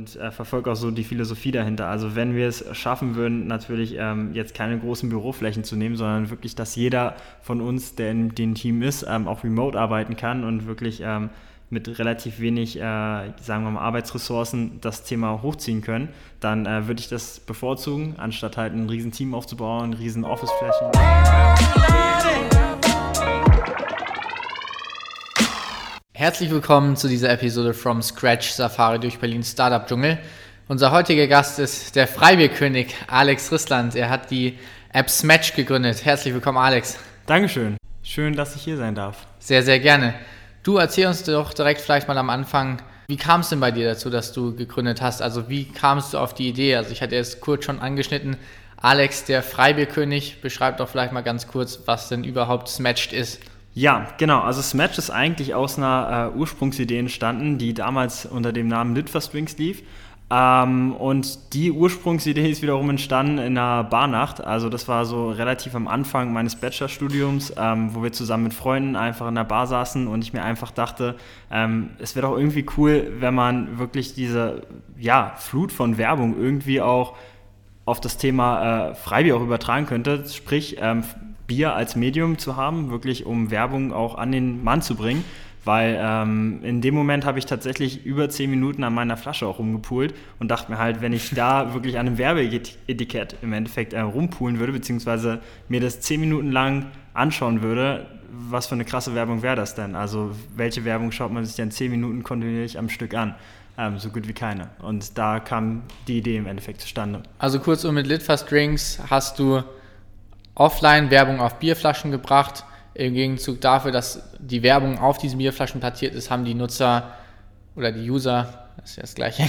und äh, verfolge auch so die Philosophie dahinter. Also wenn wir es schaffen würden, natürlich ähm, jetzt keine großen Büroflächen zu nehmen, sondern wirklich, dass jeder von uns, der in dem Team ist, ähm, auch remote arbeiten kann und wirklich ähm, mit relativ wenig, äh, sagen wir mal, Arbeitsressourcen das Thema hochziehen können, dann äh, würde ich das bevorzugen, anstatt halt ein riesen Team aufzubauen, riesen Officeflächen. Herzlich willkommen zu dieser Episode From Scratch Safari durch Berlin Startup Dschungel. Unser heutiger Gast ist der Freibierkönig Alex Rissland. Er hat die App Smatch gegründet. Herzlich willkommen, Alex. Dankeschön. Schön, dass ich hier sein darf. Sehr, sehr gerne. Du erzähl uns doch direkt vielleicht mal am Anfang, wie kam es denn bei dir dazu, dass du gegründet hast? Also wie kamst du auf die Idee? Also ich hatte es kurz schon angeschnitten. Alex, der Freibierkönig, beschreibt doch vielleicht mal ganz kurz, was denn überhaupt Smatched ist. Ja, genau. Also Smash ist eigentlich aus einer äh, Ursprungsidee entstanden, die damals unter dem Namen Litfastrings lief. Ähm, und die Ursprungsidee ist wiederum entstanden in einer Barnacht. Also das war so relativ am Anfang meines Bachelorstudiums, ähm, wo wir zusammen mit Freunden einfach in der Bar saßen und ich mir einfach dachte, ähm, es wäre doch irgendwie cool, wenn man wirklich diese ja, Flut von Werbung irgendwie auch auf das Thema äh, Freibier auch übertragen könnte. Sprich, ähm, Bier als Medium zu haben, wirklich um Werbung auch an den Mann zu bringen. Weil ähm, in dem Moment habe ich tatsächlich über zehn Minuten an meiner Flasche auch rumgepult und dachte mir halt, wenn ich da wirklich an einem Werbeetikett im Endeffekt äh, rumpulen würde, beziehungsweise mir das zehn Minuten lang anschauen würde, was für eine krasse Werbung wäre das denn? Also welche Werbung schaut man sich denn zehn Minuten kontinuierlich am Stück an? Ähm, so gut wie keine. Und da kam die Idee im Endeffekt zustande. Also kurz um mit Litfass Drinks hast du offline Werbung auf Bierflaschen gebracht. Im Gegenzug dafür, dass die Werbung auf diesen Bierflaschen platziert ist, haben die Nutzer oder die User, das ist ja das Gleiche,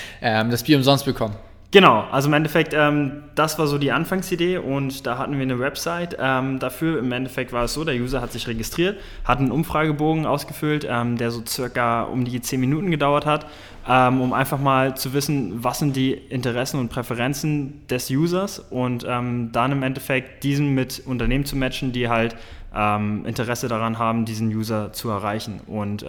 ähm, das Bier umsonst bekommen. Genau, also im Endeffekt, ähm, das war so die Anfangsidee und da hatten wir eine Website ähm, dafür. Im Endeffekt war es so, der User hat sich registriert, hat einen Umfragebogen ausgefüllt, ähm, der so circa um die 10 Minuten gedauert hat, ähm, um einfach mal zu wissen, was sind die Interessen und Präferenzen des Users und ähm, dann im Endeffekt diesen mit Unternehmen zu matchen, die halt ähm, Interesse daran haben, diesen User zu erreichen. Und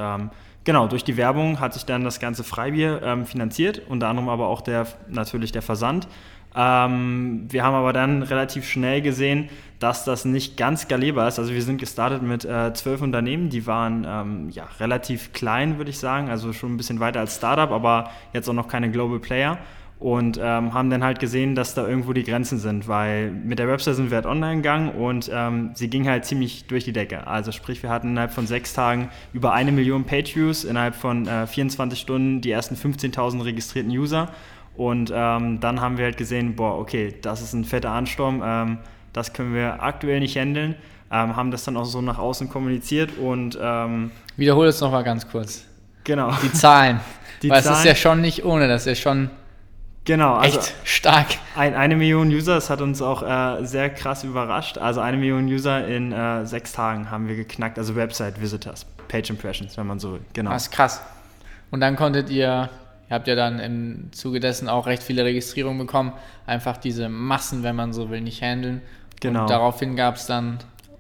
Genau, durch die Werbung hat sich dann das ganze Freibier ähm, finanziert, unter anderem aber auch der, natürlich der Versand. Ähm, wir haben aber dann relativ schnell gesehen, dass das nicht ganz skalierbar ist. Also wir sind gestartet mit äh, zwölf Unternehmen, die waren ähm, ja, relativ klein, würde ich sagen, also schon ein bisschen weiter als Startup, aber jetzt auch noch keine Global Player und ähm, haben dann halt gesehen, dass da irgendwo die Grenzen sind, weil mit der Website sind wir halt online gegangen und ähm, sie ging halt ziemlich durch die Decke. Also sprich, wir hatten innerhalb von sechs Tagen über eine Million Page-Views, innerhalb von äh, 24 Stunden die ersten 15.000 registrierten User und ähm, dann haben wir halt gesehen, boah, okay, das ist ein fetter Ansturm, ähm, das können wir aktuell nicht handeln, ähm, haben das dann auch so nach außen kommuniziert und... Ähm, Wiederhole es nochmal ganz kurz. Genau. Die Zahlen. Die Weil Zahlen, es ist ja schon nicht ohne, das ist ja schon Genau, also echt stark. Ein, eine Million User, das hat uns auch äh, sehr krass überrascht. Also eine Million User in äh, sechs Tagen haben wir geknackt, also Website Visitors, Page Impressions, wenn man so will. Genau. Das ist krass. Und dann konntet ihr, ihr habt ja dann im Zuge dessen auch recht viele Registrierungen bekommen, einfach diese Massen, wenn man so will, nicht handeln. Genau. Und daraufhin gab es dann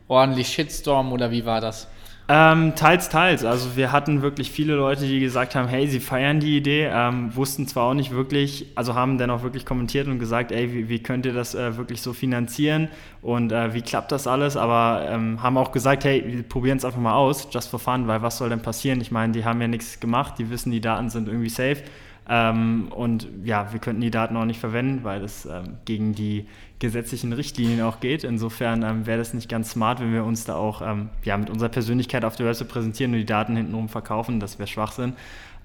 ordentlich Shitstorm oder wie war das? Ähm, teils, teils. Also wir hatten wirklich viele Leute, die gesagt haben, hey, sie feiern die Idee, ähm, wussten zwar auch nicht wirklich, also haben dann auch wirklich kommentiert und gesagt, ey, wie, wie könnt ihr das äh, wirklich so finanzieren und äh, wie klappt das alles, aber ähm, haben auch gesagt, hey, wir probieren es einfach mal aus, just for fun, weil was soll denn passieren? Ich meine, die haben ja nichts gemacht, die wissen, die Daten sind irgendwie safe. Ähm, und ja, wir könnten die Daten auch nicht verwenden, weil es ähm, gegen die gesetzlichen Richtlinien auch geht. Insofern ähm, wäre das nicht ganz smart, wenn wir uns da auch ähm, ja, mit unserer Persönlichkeit auf der Website präsentieren und die Daten hintenrum verkaufen. Das wäre Schwachsinn.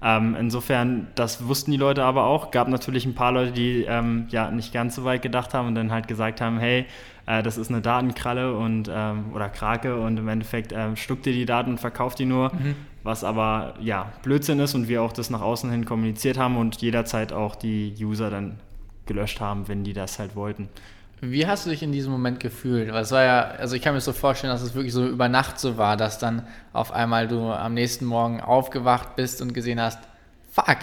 Ähm, insofern, das wussten die Leute aber auch. Gab natürlich ein paar Leute, die ähm, ja nicht ganz so weit gedacht haben und dann halt gesagt haben, hey, äh, das ist eine Datenkralle und ähm, oder Krake und im Endeffekt äh, stuckt ihr die Daten und verkauft die nur, mhm. was aber ja Blödsinn ist und wir auch das nach außen hin kommuniziert haben und jederzeit auch die User dann gelöscht haben, wenn die das halt wollten. Wie hast du dich in diesem Moment gefühlt? Weil es war ja, also ich kann mir so vorstellen, dass es wirklich so über Nacht so war, dass dann auf einmal du am nächsten Morgen aufgewacht bist und gesehen hast, fuck,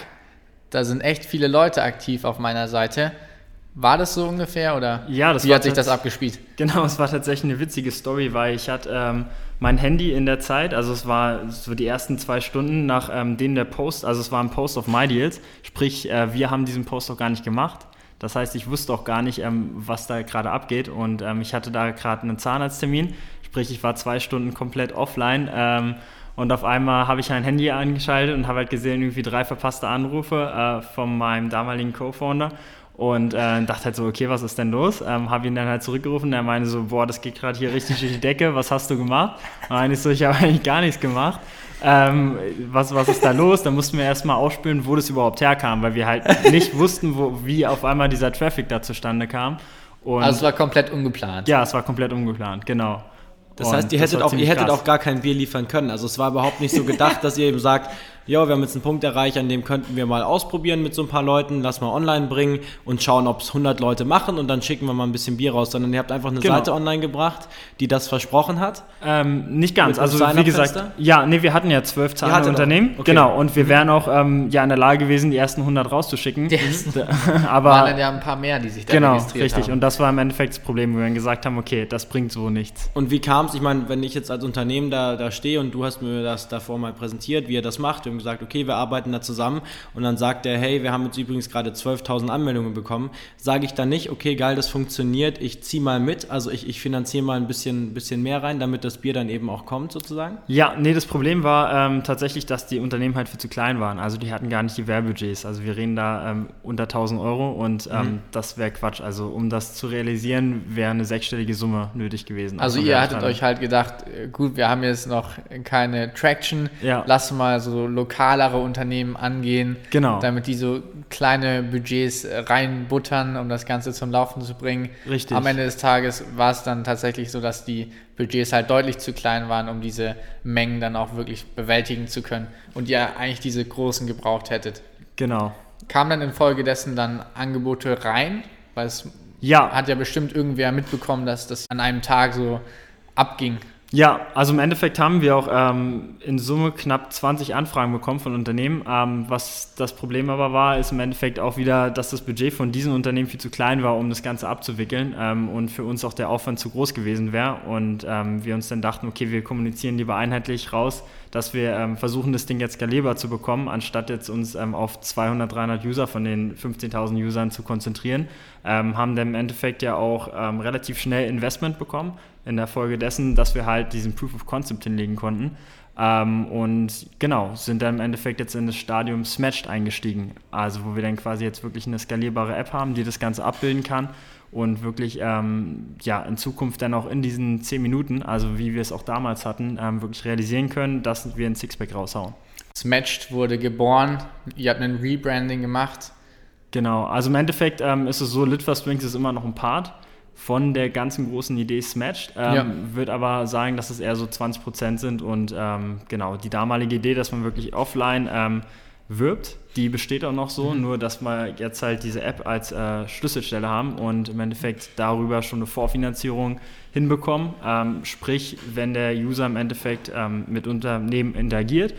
da sind echt viele Leute aktiv auf meiner Seite. War das so ungefähr oder ja, wie hat sich das abgespielt? Genau, es war tatsächlich eine witzige Story, weil ich hatte ähm, mein Handy in der Zeit, also es war so die ersten zwei Stunden nach ähm, denen der Post, also es war ein Post of My Deals, sprich äh, wir haben diesen Post auch gar nicht gemacht. Das heißt, ich wusste auch gar nicht, ähm, was da gerade abgeht und ähm, ich hatte da gerade einen Zahnarzttermin, sprich ich war zwei Stunden komplett offline ähm, und auf einmal habe ich ein Handy angeschaltet und habe halt gesehen, irgendwie drei verpasste Anrufe äh, von meinem damaligen Co-Founder und äh, dachte halt so, okay, was ist denn los? Ähm, habe ihn dann halt zurückgerufen. Er meinte so, boah, das geht gerade hier richtig durch die Decke. Was hast du gemacht? Und dann ist so, ich habe eigentlich gar nichts gemacht. Ähm, was, was ist da los? Da mussten wir erstmal ausspüren, wo das überhaupt herkam, weil wir halt nicht wussten, wo, wie auf einmal dieser Traffic da zustande kam. Und also es war komplett ungeplant. Ja, es war komplett ungeplant, genau. Das und heißt, ihr hättet, auch, ihr hättet auch gar kein Bier liefern können. Also es war überhaupt nicht so gedacht, dass ihr eben sagt, ja, wir haben jetzt einen Punkt erreicht, an dem könnten wir mal ausprobieren mit so ein paar Leuten, lass mal online bringen und schauen, ob es 100 Leute machen und dann schicken wir mal ein bisschen Bier raus, sondern ihr habt einfach eine genau. Seite online gebracht, die das versprochen hat. Ähm, nicht ganz, also wie gesagt, Fenster? ja, nee, wir hatten ja zwölf Zahlen Unternehmen, okay. genau, und wir wären auch ähm, ja in der Lage gewesen, die ersten 100 rauszuschicken. Die ersten. Aber waren dann ja ein paar mehr, die sich da genau, registriert richtig. haben. Genau, richtig, und das war im Endeffekt das Problem, wo wir dann gesagt haben, okay, das bringt so nichts. Und wie kam es, ich meine, wenn ich jetzt als Unternehmen da, da stehe und du hast mir das davor mal präsentiert, wie ihr das macht, wir haben gesagt, okay, wir arbeiten da zusammen und dann sagt er, hey, wir haben jetzt übrigens gerade 12.000 Anmeldungen bekommen, sage ich dann nicht, okay, geil, das funktioniert, ich ziehe mal mit, also ich, ich finanziere mal ein bisschen, bisschen mehr rein, damit das Bier dann eben auch kommt sozusagen? Ja, nee, das Problem war ähm, tatsächlich, dass die Unternehmen halt viel zu klein waren, also die hatten gar nicht die Werbebudgets, also wir reden da ähm, unter 1.000 Euro und ähm, mhm. das wäre Quatsch, also um das zu realisieren, wäre eine sechsstellige Summe nötig gewesen. Also ihr hattet euch halt gedacht, äh, gut, wir haben jetzt noch keine Traction, ja. lass mal so lokalere Unternehmen angehen, genau. damit die so kleine Budgets reinbuttern, um das Ganze zum Laufen zu bringen. Richtig. Am Ende des Tages war es dann tatsächlich so, dass die Budgets halt deutlich zu klein waren, um diese Mengen dann auch wirklich bewältigen zu können und ihr eigentlich diese großen gebraucht hättet. Genau. Kam dann infolgedessen dann Angebote rein, weil es ja. hat ja bestimmt irgendwer mitbekommen, dass das an einem Tag so abging. Ja, also im Endeffekt haben wir auch ähm, in Summe knapp 20 Anfragen bekommen von Unternehmen. Ähm, was das Problem aber war, ist im Endeffekt auch wieder, dass das Budget von diesen Unternehmen viel zu klein war, um das Ganze abzuwickeln ähm, und für uns auch der Aufwand zu groß gewesen wäre. Und ähm, wir uns dann dachten, okay, wir kommunizieren lieber einheitlich raus, dass wir ähm, versuchen, das Ding jetzt skalierbar zu bekommen, anstatt jetzt uns ähm, auf 200, 300 User von den 15.000 Usern zu konzentrieren. haben dann im Endeffekt ja auch relativ schnell Investment bekommen in der Folge dessen, dass wir halt diesen Proof of Concept hinlegen konnten. Ähm, und genau, sind dann im Endeffekt jetzt in das Stadium Smashed eingestiegen. Also wo wir dann quasi jetzt wirklich eine skalierbare App haben, die das Ganze abbilden kann und wirklich ähm, ja, in Zukunft dann auch in diesen 10 Minuten, also wie wir es auch damals hatten, ähm, wirklich realisieren können, dass wir ein Sixpack raushauen. Smashed wurde geboren, ihr habt ein Rebranding gemacht. Genau, also im Endeffekt ähm, ist es so, Litfaß Springs ist immer noch ein Part von der ganzen großen Idee Smashed. Ähm, ja. Würde aber sagen, dass es eher so 20 Prozent sind und ähm, genau, die damalige Idee, dass man wirklich offline ähm, wirbt, die besteht auch noch so, mhm. nur dass wir jetzt halt diese App als äh, Schlüsselstelle haben und im Endeffekt darüber schon eine Vorfinanzierung hinbekommen. Ähm, sprich, wenn der User im Endeffekt ähm, mit Unternehmen interagiert,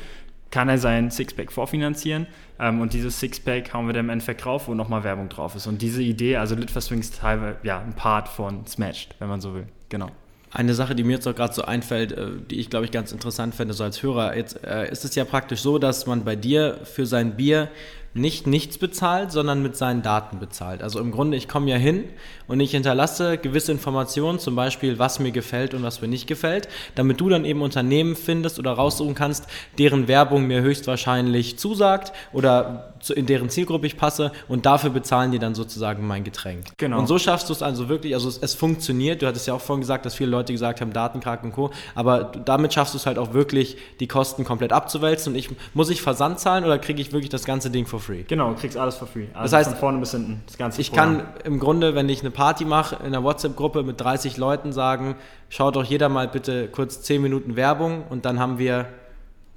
kann er sein Sixpack vorfinanzieren ähm, und dieses Sixpack hauen wir dann im Endeffekt drauf, wo nochmal Werbung drauf ist. Und diese Idee, also Litfaßwing ist teilweise ja, ein Part von Smashed, wenn man so will. Genau. Eine Sache, die mir jetzt auch gerade so einfällt, äh, die ich glaube ich ganz interessant fände, so als Hörer. Jetzt äh, ist es ja praktisch so, dass man bei dir für sein Bier nicht nichts bezahlt, sondern mit seinen Daten bezahlt. Also im Grunde, ich komme ja hin und ich hinterlasse gewisse Informationen, zum Beispiel, was mir gefällt und was mir nicht gefällt, damit du dann eben Unternehmen findest oder raussuchen kannst, deren Werbung mir höchstwahrscheinlich zusagt oder in deren Zielgruppe ich passe und dafür bezahlen die dann sozusagen mein Getränk. Genau. Und so schaffst du es also wirklich, also es, es, funktioniert, du hattest ja auch vorhin gesagt, dass viele Leute gesagt haben, Datenkrake und Co., aber damit schaffst du es halt auch wirklich, die Kosten komplett abzuwälzen und ich, muss ich Versand zahlen oder kriege ich wirklich das ganze Ding for free? Genau, du kriegst alles for free. Also das heißt, von vorne bis hinten, das ganze Ich Programm. kann im Grunde, wenn ich eine Party mache, in einer WhatsApp-Gruppe mit 30 Leuten sagen, schaut doch jeder mal bitte kurz 10 Minuten Werbung und dann haben wir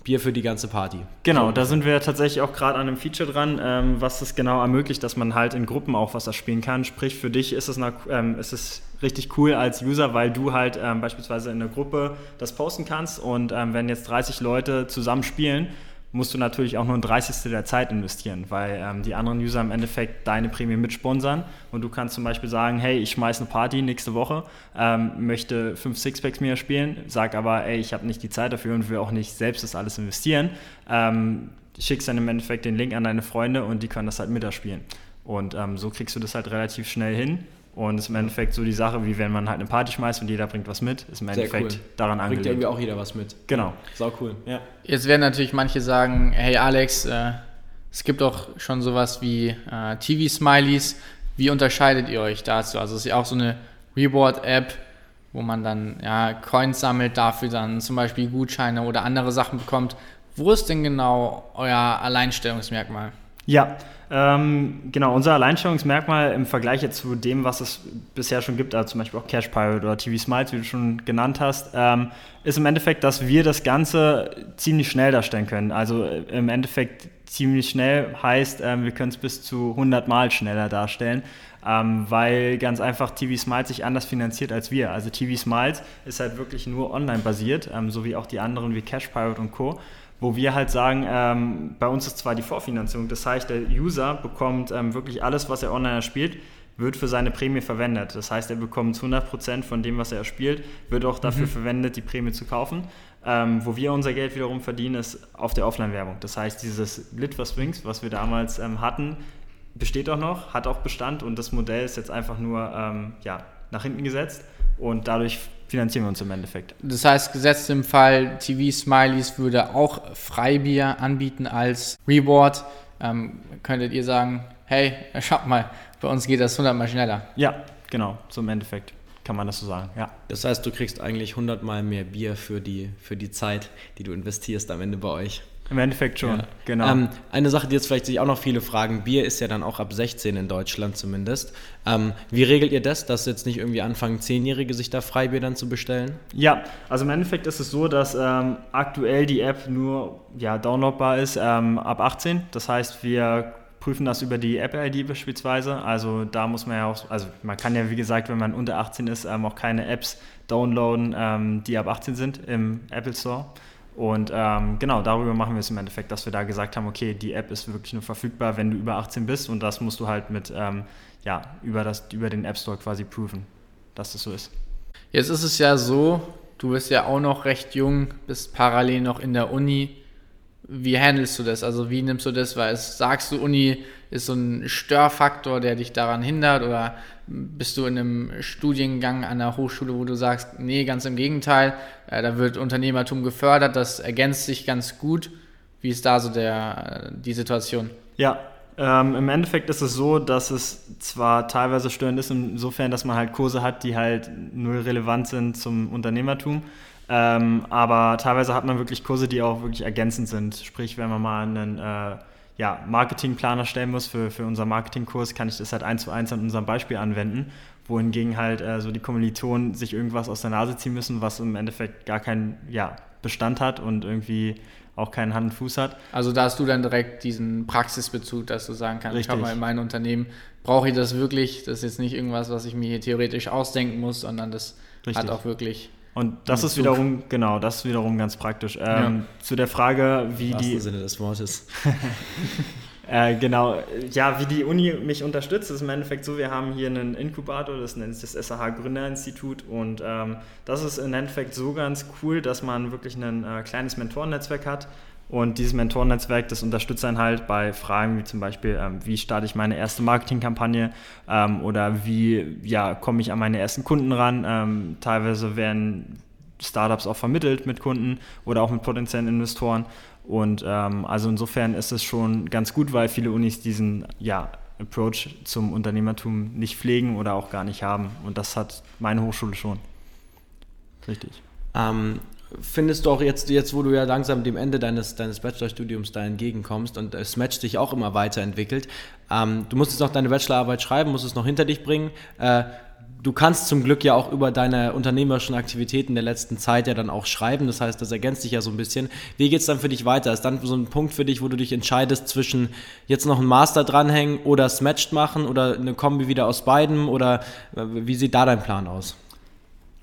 Bier für die ganze Party. Genau, so. da sind wir tatsächlich auch gerade an einem Feature dran, ähm, was das genau ermöglicht, dass man halt in Gruppen auch was spielen kann. Sprich, für dich ist es, eine, ähm, ist es richtig cool als User, weil du halt ähm, beispielsweise in einer Gruppe das posten kannst und ähm, wenn jetzt 30 Leute zusammen spielen, musst du natürlich auch nur ein Dreißigstel der Zeit investieren, weil ähm, die anderen User im Endeffekt deine Prämie mitsponsern und du kannst zum Beispiel sagen, hey, ich schmeiße eine Party nächste Woche, ähm, möchte fünf Sixpacks mehr spielen, sag aber, ey, ich habe nicht die Zeit dafür und will auch nicht selbst das alles investieren, ähm, schickst dann im Endeffekt den Link an deine Freunde und die können das halt miterspielen. Und ähm, so kriegst du das halt relativ schnell hin und ist im Endeffekt so die Sache, wie wenn man halt eine Party schmeißt und jeder bringt was mit, ist im Endeffekt cool. daran Bringt angelegt. irgendwie auch jeder was mit. Genau. Sau cool. Ja. Jetzt werden natürlich manche sagen, hey Alex, äh, es gibt doch schon sowas wie äh, TV-Smileys. Wie unterscheidet ihr euch dazu? Also es ist ja auch so eine Reward-App, wo man dann ja, Coins sammelt, dafür dann zum Beispiel Gutscheine oder andere Sachen bekommt. Wo ist denn genau euer Alleinstellungsmerkmal? Ja, ähm, genau. Unser Alleinstellungsmerkmal im Vergleich jetzt zu dem, was es bisher schon gibt, also zum Beispiel auch Cash Pirate oder TV Smiles, wie du schon genannt hast, ähm, ist im Endeffekt, dass wir das Ganze ziemlich schnell darstellen können. Also äh, im Endeffekt ziemlich schnell heißt, ähm, wir können es bis zu 100 Mal schneller darstellen. Ähm, weil ganz einfach TV Smiles sich anders finanziert als wir. Also TV Smiles ist halt wirklich nur online basiert, ähm, so wie auch die anderen wie Cash Pirate und Co wo wir halt sagen, ähm, bei uns ist zwar die Vorfinanzierung, das heißt, der User bekommt ähm, wirklich alles, was er online erspielt, wird für seine Prämie verwendet. Das heißt, er bekommt 100% von dem, was er erspielt, wird auch dafür mhm. verwendet, die Prämie zu kaufen. Ähm, wo wir unser Geld wiederum verdienen, ist auf der Offline-Werbung. Das heißt, dieses Lit for Swings, was wir damals ähm, hatten, besteht auch noch, hat auch Bestand und das Modell ist jetzt einfach nur ähm, ja, nach hinten gesetzt und dadurch finanzieren wir uns im Endeffekt. Das heißt, gesetzt im Fall TV Smileys würde auch Freibier anbieten als Reward. Ähm, könntet ihr sagen, hey, schaut mal, bei uns geht das 100 mal schneller. Ja, genau, so im Endeffekt kann man das so sagen, ja. Das heißt, du kriegst eigentlich 100 mal mehr Bier für die, für die Zeit, die du investierst am Ende bei euch. Im Endeffekt schon, ja. genau. Ähm, eine Sache, die jetzt vielleicht sich auch noch viele fragen, Bier ist ja dann auch ab 16 in Deutschland zumindest. Ähm, wie regelt ihr das, dass jetzt nicht irgendwie anfangen, Zehnjährige sich da Freibier dann zu bestellen? Ja, also im Endeffekt ist es so, dass ähm, aktuell die App nur ja, downloadbar ist ähm, ab 18. Das heißt, wir prüfen das über die Apple-ID beispielsweise. Also da muss man ja auch, also man kann ja wie gesagt, wenn man unter 18 ist, ähm, auch keine Apps downloaden, ähm, die ab 18 sind im Apple Store. Und ähm, genau, darüber machen wir es im Endeffekt, dass wir da gesagt haben, okay, die App ist wirklich nur verfügbar, wenn du über 18 bist und das musst du halt mit, ähm, ja, über, das, über den App Store quasi prüfen, dass das so ist. Jetzt ist es ja so, du bist ja auch noch recht jung, bist parallel noch in der Uni. Wie handelst du das? Also wie nimmst du das? Weil es sagst du, Uni ist so ein Störfaktor, der dich daran hindert? Oder bist du in einem Studiengang an der Hochschule, wo du sagst, nee, ganz im Gegenteil, äh, da wird Unternehmertum gefördert, das ergänzt sich ganz gut. Wie ist da so der, die Situation? Ja, ähm, im Endeffekt ist es so, dass es zwar teilweise störend ist, insofern, dass man halt Kurse hat, die halt null relevant sind zum Unternehmertum. Ähm, aber teilweise hat man wirklich Kurse, die auch wirklich ergänzend sind. Sprich, wenn man mal einen äh, ja, Marketingplan erstellen muss für, für unseren Marketingkurs, kann ich das halt eins zu eins an unserem Beispiel anwenden. Wohingegen halt äh, so die Kommilitonen sich irgendwas aus der Nase ziehen müssen, was im Endeffekt gar keinen ja, Bestand hat und irgendwie auch keinen Hand und Fuß hat. Also da hast du dann direkt diesen Praxisbezug, dass du sagen kannst, Richtig. ich habe mal in meinem Unternehmen, brauche ich das wirklich? Das ist jetzt nicht irgendwas, was ich mir hier theoretisch ausdenken muss, sondern das Richtig. hat auch wirklich und das ist wiederum, genau, das ist wiederum ganz praktisch. Ähm, ja. Zu der Frage, wie Im die. Sinne des Wortes. äh, genau, ja, wie die Uni mich unterstützt, ist im Endeffekt so, wir haben hier einen Inkubator, das nennt sich das SAH Gründerinstitut und ähm, das ist im Endeffekt so ganz cool, dass man wirklich ein äh, kleines Mentorennetzwerk hat, und dieses Mentorennetzwerk, das unterstützt einen halt bei Fragen wie zum Beispiel, ähm, wie starte ich meine erste Marketingkampagne ähm, oder wie ja, komme ich an meine ersten Kunden ran. Ähm, teilweise werden Startups auch vermittelt mit Kunden oder auch mit potenziellen Investoren. Und ähm, also insofern ist es schon ganz gut, weil viele Unis diesen ja, Approach zum Unternehmertum nicht pflegen oder auch gar nicht haben. Und das hat meine Hochschule schon. Richtig. Ähm, findest du auch jetzt, jetzt, wo du ja langsam dem Ende deines, deines Bachelorstudiums da entgegenkommst und das Match sich auch immer weiterentwickelt, ähm, du musst jetzt noch deine Bachelorarbeit schreiben, musst es noch hinter dich bringen. Äh, du kannst zum Glück ja auch über deine unternehmerischen Aktivitäten der letzten Zeit ja dann auch schreiben. Das heißt, das ergänzt sich ja so ein bisschen. Wie geht es dann für dich weiter? Ist dann so ein Punkt für dich, wo du dich entscheidest zwischen jetzt noch einen Master dranhängen oder Smatched machen oder eine Kombi wieder aus beidem? Oder äh, wie sieht da dein Plan aus?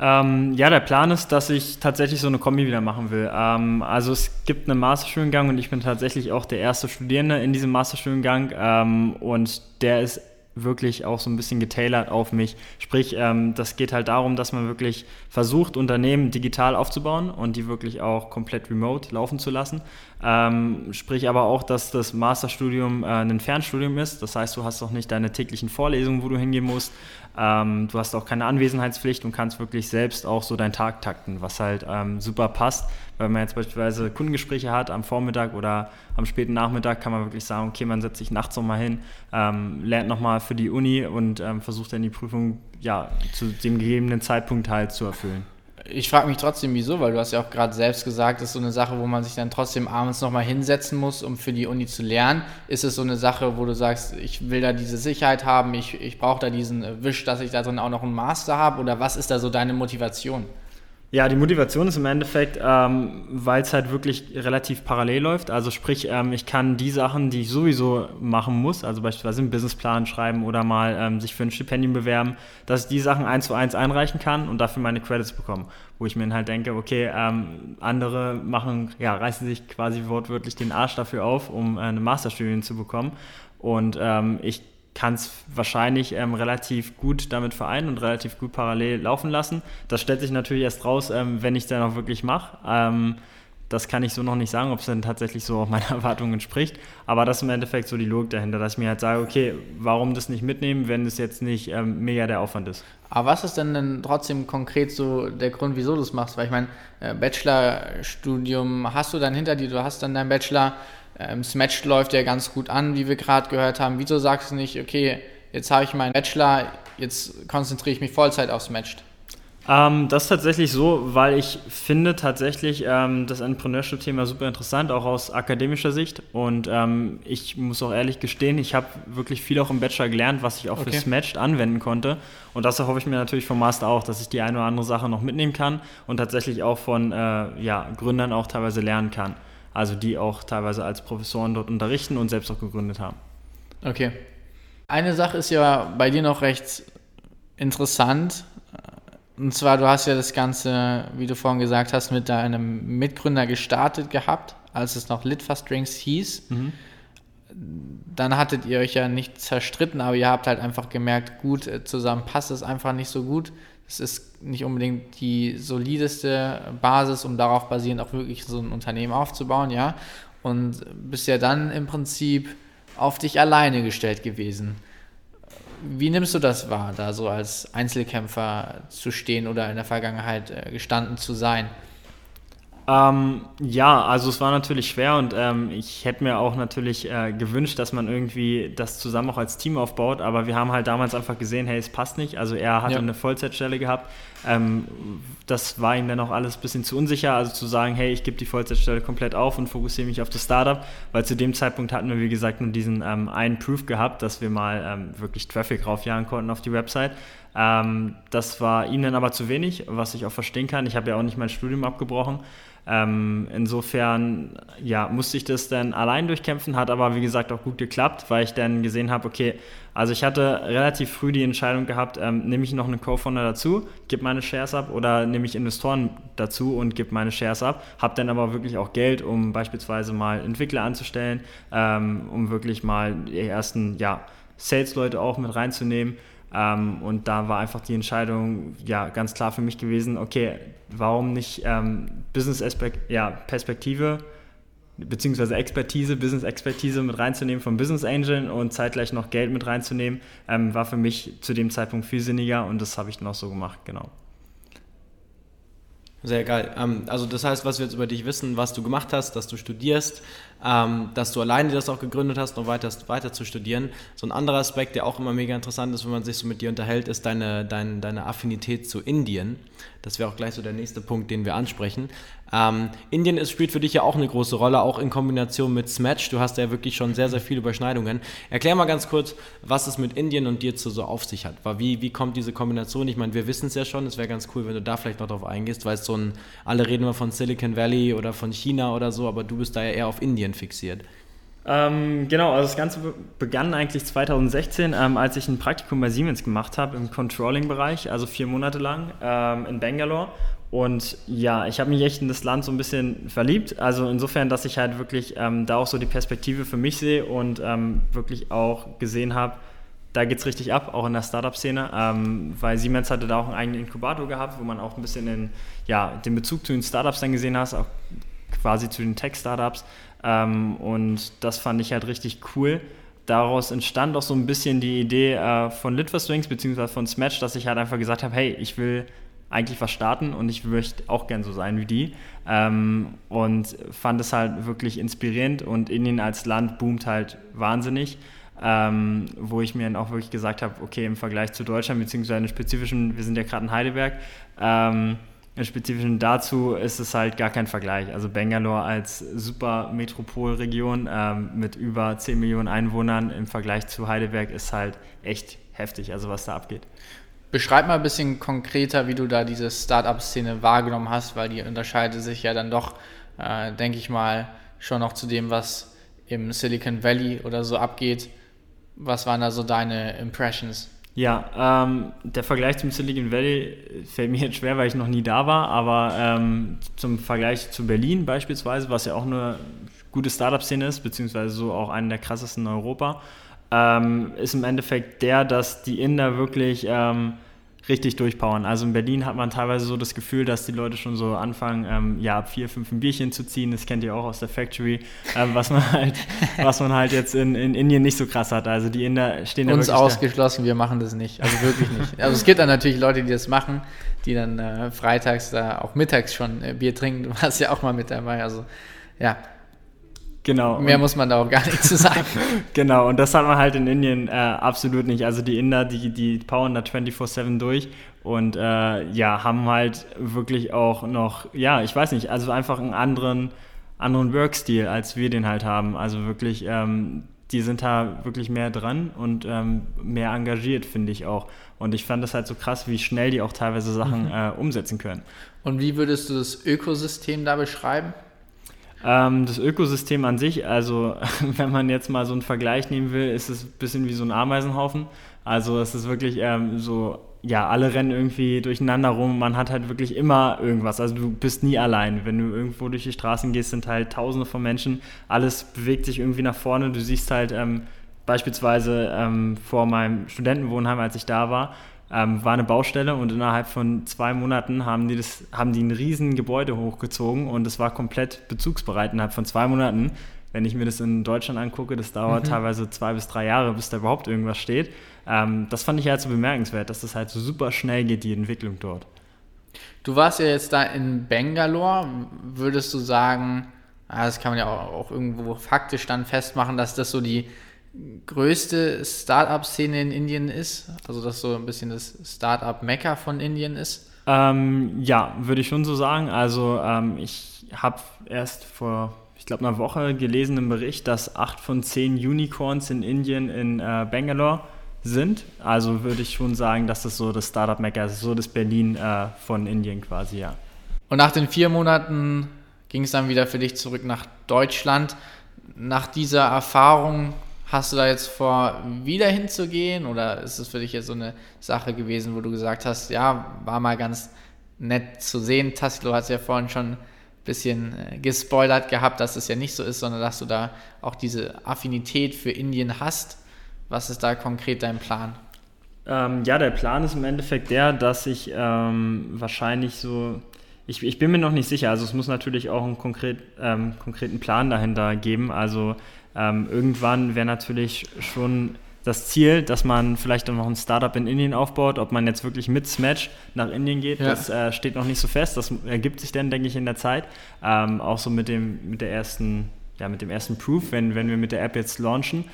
Ähm, ja, der Plan ist, dass ich tatsächlich so eine Kombi wieder machen will. Ähm, also es gibt einen Masterstudiengang und ich bin tatsächlich auch der erste Studierende in diesem Masterstudiengang ähm, und der ist wirklich auch so ein bisschen getailert auf mich. Sprich, ähm, das geht halt darum, dass man wirklich versucht, Unternehmen digital aufzubauen und die wirklich auch komplett remote laufen zu lassen. Ähm, sprich aber auch, dass das Masterstudium äh, ein Fernstudium ist. Das heißt, du hast auch nicht deine täglichen Vorlesungen, wo du hingehen musst. Ähm, du hast auch keine Anwesenheitspflicht und kannst wirklich selbst auch so deinen Tag takten, was halt ähm, super passt. Wenn man jetzt beispielsweise Kundengespräche hat am Vormittag oder am späten Nachmittag, kann man wirklich sagen, okay, man setzt sich nachts nochmal hin, ähm, lernt nochmal für die Uni und ähm, versucht dann die Prüfung ja, zu dem gegebenen Zeitpunkt halt zu erfüllen. Ich frage mich trotzdem, wieso, weil du hast ja auch gerade selbst gesagt, das ist so eine Sache, wo man sich dann trotzdem abends nochmal hinsetzen muss, um für die Uni zu lernen. Ist es so eine Sache, wo du sagst, ich will da diese Sicherheit haben, ich, ich brauche da diesen Wisch, dass ich da drin auch noch einen Master habe? Oder was ist da so deine Motivation? Ja, die Motivation ist im Endeffekt, ähm, weil es halt wirklich relativ parallel läuft. Also sprich, ähm, ich kann die Sachen, die ich sowieso machen muss, also beispielsweise einen Businessplan schreiben oder mal ähm, sich für ein Stipendium bewerben, dass ich die Sachen eins zu eins einreichen kann und dafür meine Credits bekomme. Wo ich mir halt denke, okay, ähm, andere machen, ja, reißen sich quasi wortwörtlich den Arsch dafür auf, um äh, eine Masterstudien zu bekommen. Und ähm, ich kann es wahrscheinlich ähm, relativ gut damit vereinen und relativ gut parallel laufen lassen. Das stellt sich natürlich erst raus, ähm, wenn ich es dann auch wirklich mache. Ähm, das kann ich so noch nicht sagen, ob es dann tatsächlich so auch meinen Erwartungen entspricht. Aber das ist im Endeffekt so die Logik dahinter, dass ich mir halt sage, okay, warum das nicht mitnehmen, wenn es jetzt nicht ähm, mega der Aufwand ist. Aber was ist denn denn trotzdem konkret so der Grund, wieso du es machst? Weil ich meine, äh, Bachelorstudium hast du dann hinter dir, du hast dann deinen Bachelor ähm, Smash läuft ja ganz gut an, wie wir gerade gehört haben. Wieso sagst du nicht, okay, jetzt habe ich meinen Bachelor, jetzt konzentriere ich mich Vollzeit auf Smashed? Ähm, das ist tatsächlich so, weil ich finde tatsächlich ähm, das Entrepreneurship-Thema super interessant, auch aus akademischer Sicht. Und ähm, ich muss auch ehrlich gestehen, ich habe wirklich viel auch im Bachelor gelernt, was ich auch okay. für Smashed anwenden konnte. Und das erhoffe ich mir natürlich vom Master auch, dass ich die eine oder andere Sache noch mitnehmen kann und tatsächlich auch von äh, ja, Gründern auch teilweise lernen kann also die auch teilweise als Professoren dort unterrichten und selbst auch gegründet haben. Okay. Eine Sache ist ja bei dir noch recht interessant. Und zwar, du hast ja das Ganze, wie du vorhin gesagt hast, mit deinem Mitgründer gestartet gehabt, als es noch Litfaß Drinks hieß. Mhm. Dann hattet ihr euch ja nicht zerstritten, aber ihr habt halt einfach gemerkt, gut, äh, zusammen passt es einfach nicht so gut es ist nicht unbedingt die solideste Basis, um darauf basierend auch wirklich so ein Unternehmen aufzubauen, ja. Und bist ja dann im Prinzip auf dich alleine gestellt gewesen. Wie nimmst du das wahr, da so als Einzelkämpfer zu stehen oder in der Vergangenheit äh, gestanden zu sein? Ähm, ja, also es war natürlich schwer und ähm, ich hätte mir auch natürlich äh, gewünscht, dass man irgendwie das zusammen auch als Team aufbaut, aber wir haben halt damals einfach gesehen, hey, es passt nicht. Also er hatte ja. eine Vollzeitstelle gehabt. Ähm, das war ihm dann auch alles ein bisschen zu unsicher, also zu sagen, hey, ich gebe die Vollzeitstelle komplett auf und fokussiere mich auf das Startup, weil zu dem Zeitpunkt hatten wir, wie gesagt, nur diesen ähm, einen Proof gehabt, dass wir mal ähm, wirklich Traffic raufjagen konnten auf die Website. Ähm, das war ihm dann aber zu wenig, was ich auch verstehen kann. Ich habe ja auch nicht mein Studium abgebrochen. Ähm, insofern ja, musste ich das dann allein durchkämpfen, hat aber wie gesagt auch gut geklappt, weil ich dann gesehen habe, okay, also ich hatte relativ früh die Entscheidung gehabt, ähm, nehme ich noch einen Co-Founder dazu, gebe meine Shares ab oder nehme ich Investoren dazu und gebe meine Shares ab, habe dann aber wirklich auch Geld, um beispielsweise mal Entwickler anzustellen, ähm, um wirklich mal die ersten ja, Sales-Leute auch mit reinzunehmen. Ähm, und da war einfach die Entscheidung ja ganz klar für mich gewesen, okay, warum nicht ähm, Business-Perspektive ja, beziehungsweise Expertise, Business-Expertise mit reinzunehmen vom Business Angel und zeitgleich noch Geld mit reinzunehmen, ähm, war für mich zu dem Zeitpunkt viel sinniger und das habe ich dann auch so gemacht, genau. Sehr geil. Ähm, also das heißt, was wir jetzt über dich wissen, was du gemacht hast, dass du studierst, ähm, dass du alleine das auch gegründet hast, noch weiter, weiter zu studieren. So ein anderer Aspekt, der auch immer mega interessant ist, wenn man sich so mit dir unterhält, ist deine, deine, deine Affinität zu Indien. Das wäre auch gleich so der nächste Punkt, den wir ansprechen. Ähm, Indien ist, spielt für dich ja auch eine große Rolle, auch in Kombination mit Smash. Du hast ja wirklich schon sehr, sehr viele Überschneidungen. Erklär mal ganz kurz, was es mit Indien und dir so auf sich hat. Wie, wie kommt diese Kombination? Ich meine, wir wissen es ja schon, es wäre ganz cool, wenn du da vielleicht noch drauf eingehst, weil es so ein, alle reden immer von Silicon Valley oder von China oder so, aber du bist da ja eher auf Indien fixiert. Ähm, genau, also das Ganze begann eigentlich 2016, ähm, als ich ein Praktikum bei Siemens gemacht habe im Controlling-Bereich, also vier Monate lang ähm, in Bangalore. Und ja, ich habe mich echt in das Land so ein bisschen verliebt. Also insofern, dass ich halt wirklich ähm, da auch so die Perspektive für mich sehe und ähm, wirklich auch gesehen habe, da geht es richtig ab, auch in der Startup-Szene, ähm, weil Siemens hatte da auch einen eigenen Inkubator gehabt, wo man auch ein bisschen den, ja, den Bezug zu den Startups dann gesehen hat, auch quasi zu den Tech-Startups. Ähm, und das fand ich halt richtig cool. Daraus entstand auch so ein bisschen die Idee äh, von Litfastrings bzw. von Smash, dass ich halt einfach gesagt habe, hey, ich will eigentlich was starten und ich möchte auch gern so sein wie die. Ähm, und fand es halt wirklich inspirierend und Indien als Land boomt halt wahnsinnig. Ähm, wo ich mir dann auch wirklich gesagt habe, okay, im Vergleich zu Deutschland, beziehungsweise in spezifischen, wir sind ja gerade in Heidelberg, ähm, im Spezifischen dazu ist es halt gar kein Vergleich. Also Bangalore als super Metropolregion ähm, mit über 10 Millionen Einwohnern im Vergleich zu Heidelberg ist halt echt heftig, also was da abgeht. Beschreib mal ein bisschen konkreter, wie du da diese Startup-Szene wahrgenommen hast, weil die unterscheidet sich ja dann doch, äh, denke ich mal, schon noch zu dem, was im Silicon Valley oder so abgeht. Was waren da so deine Impressions? Ja, ähm, der Vergleich zum Silicon Valley fällt mir jetzt schwer, weil ich noch nie da war, aber ähm, zum Vergleich zu Berlin beispielsweise, was ja auch eine gute Startup-Szene ist, beziehungsweise so auch eine der krassesten in Europa, ähm, ist im Endeffekt der, dass die Inder wirklich ähm, richtig durchpowern. Also in Berlin hat man teilweise so das Gefühl, dass die Leute schon so anfangen, ähm, ja, ab vier, fünf ein Bierchen zu ziehen. Das kennt ihr auch aus der Factory, ähm, was man halt, was man halt jetzt in, in Indien nicht so krass hat. Also die Inder stehen da Uns ausgeschlossen, da. wir machen das nicht. Also wirklich nicht. Also es gibt dann natürlich Leute, die das machen, die dann äh, freitags da auch mittags schon äh, Bier trinken. Du warst ja auch mal mit dabei. Also ja, Genau. Mehr muss man da auch gar nicht zu sagen. genau, und das hat man halt in Indien äh, absolut nicht. Also die Inder, die, die powern da 24-7 durch und äh, ja, haben halt wirklich auch noch, ja, ich weiß nicht, also einfach einen anderen, anderen Workstil, als wir den halt haben. Also wirklich, ähm, die sind da wirklich mehr dran und ähm, mehr engagiert, finde ich auch. Und ich fand das halt so krass, wie schnell die auch teilweise Sachen mhm. äh, umsetzen können. Und wie würdest du das Ökosystem da beschreiben? Ähm, das Ökosystem an sich, also wenn man jetzt mal so einen Vergleich nehmen will, ist es ein bisschen wie so ein Ameisenhaufen. Also es ist wirklich ähm, so, ja, alle rennen irgendwie durcheinander rum. Man hat halt wirklich immer irgendwas. Also du bist nie allein. Wenn du irgendwo durch die Straßen gehst, sind halt tausende von Menschen. Alles bewegt sich irgendwie nach vorne. Du siehst halt ähm, beispielsweise ähm, vor meinem Studentenwohnheim, als ich da war, ähm, war eine Baustelle und innerhalb von zwei Monaten haben die, das, haben die ein riesen Gebäude hochgezogen und es war komplett bezugsbereit innerhalb von zwei Monaten. Wenn ich mir das in Deutschland angucke, das dauert mhm. teilweise zwei bis drei Jahre, bis da überhaupt irgendwas steht. Ähm, das fand ich halt so bemerkenswert, dass das halt so super schnell geht, die Entwicklung dort. Du warst ja jetzt da in Bangalore. Würdest du sagen, ah, das kann man ja auch, auch irgendwo faktisch dann festmachen, dass das so die größte Startup-Szene in Indien ist? Also, dass so ein bisschen das Startup-Mekka von Indien ist? Ähm, ja, würde ich schon so sagen. Also, ähm, ich habe erst vor, ich glaube, einer Woche gelesen im Bericht, dass acht von zehn Unicorns in Indien in äh, Bangalore sind. Also würde ich schon sagen, dass das so das Startup-Mekka ist, so das Berlin äh, von Indien quasi, ja. Und nach den vier Monaten ging es dann wieder für dich zurück nach Deutschland. Nach dieser Erfahrung Hast du da jetzt vor, wieder hinzugehen oder ist es für dich jetzt so eine Sache gewesen, wo du gesagt hast, ja, war mal ganz nett zu sehen. Tassilo hat es ja vorhin schon ein bisschen äh, gespoilert gehabt, dass es ja nicht so ist, sondern dass du da auch diese Affinität für Indien hast. Was ist da konkret dein Plan? Ähm, ja, der Plan ist im Endeffekt der, dass ich ähm, wahrscheinlich so, ich, ich, bin mir noch nicht sicher, also es muss natürlich auch einen konkret, ähm, konkreten Plan dahinter geben. Also ähm, irgendwann wäre natürlich schon das Ziel, dass man vielleicht auch noch ein Startup in Indien aufbaut. Ob man jetzt wirklich mit Smash nach Indien geht, ja. das äh, steht noch nicht so fest. Das ergibt sich dann, denke ich, in der Zeit. Ähm, auch so mit dem, mit der ersten, ja, mit dem ersten Proof, wenn, wenn wir mit der App jetzt launchen.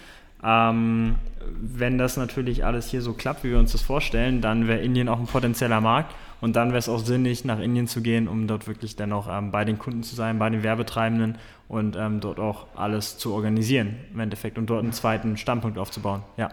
Ähm, wenn das natürlich alles hier so klappt, wie wir uns das vorstellen, dann wäre Indien auch ein potenzieller Markt. Und dann wäre es auch sinnig, nach Indien zu gehen, um dort wirklich dann auch ähm, bei den Kunden zu sein, bei den Werbetreibenden und ähm, dort auch alles zu organisieren im Endeffekt und dort einen zweiten Standpunkt aufzubauen. Ja.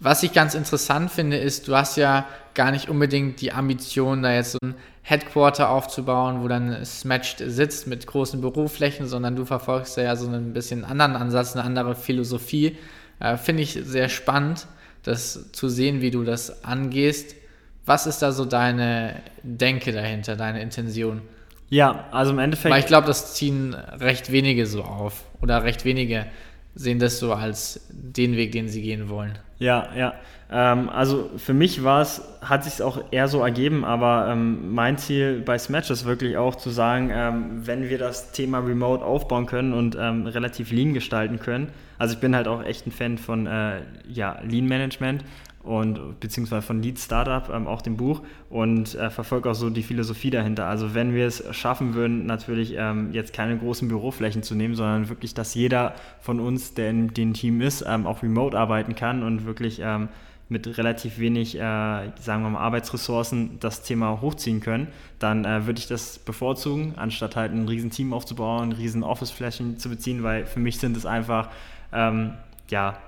Was ich ganz interessant finde, ist, du hast ja gar nicht unbedingt die Ambition, da jetzt so ein Headquarter aufzubauen, wo dann Smatched sitzt mit großen Büroflächen, sondern du verfolgst ja so ein bisschen anderen Ansatz, eine andere Philosophie. Äh, finde ich sehr spannend, das zu sehen, wie du das angehst. Was ist da so deine Denke dahinter, deine Intention? Ja, also im Endeffekt. Weil ich glaube, das ziehen recht wenige so auf. Oder recht wenige sehen das so als den Weg, den sie gehen wollen. Ja, ja. Ähm, also für mich war es, hat sich auch eher so ergeben, aber ähm, mein Ziel bei Smash ist wirklich auch zu sagen, ähm, wenn wir das Thema Remote aufbauen können und ähm, relativ lean gestalten können. Also ich bin halt auch echt ein Fan von äh, ja, Lean Management und beziehungsweise von Lead Startup, ähm, auch dem Buch und äh, verfolge auch so die Philosophie dahinter. Also wenn wir es schaffen würden, natürlich ähm, jetzt keine großen Büroflächen zu nehmen, sondern wirklich, dass jeder von uns, der in dem Team ist, ähm, auch remote arbeiten kann und wirklich ähm, mit relativ wenig, äh, sagen wir mal, Arbeitsressourcen das Thema hochziehen können, dann äh, würde ich das bevorzugen, anstatt halt ein riesen Team aufzubauen, riesen Office-Flächen zu beziehen, weil für mich sind es einfach, ähm, ja,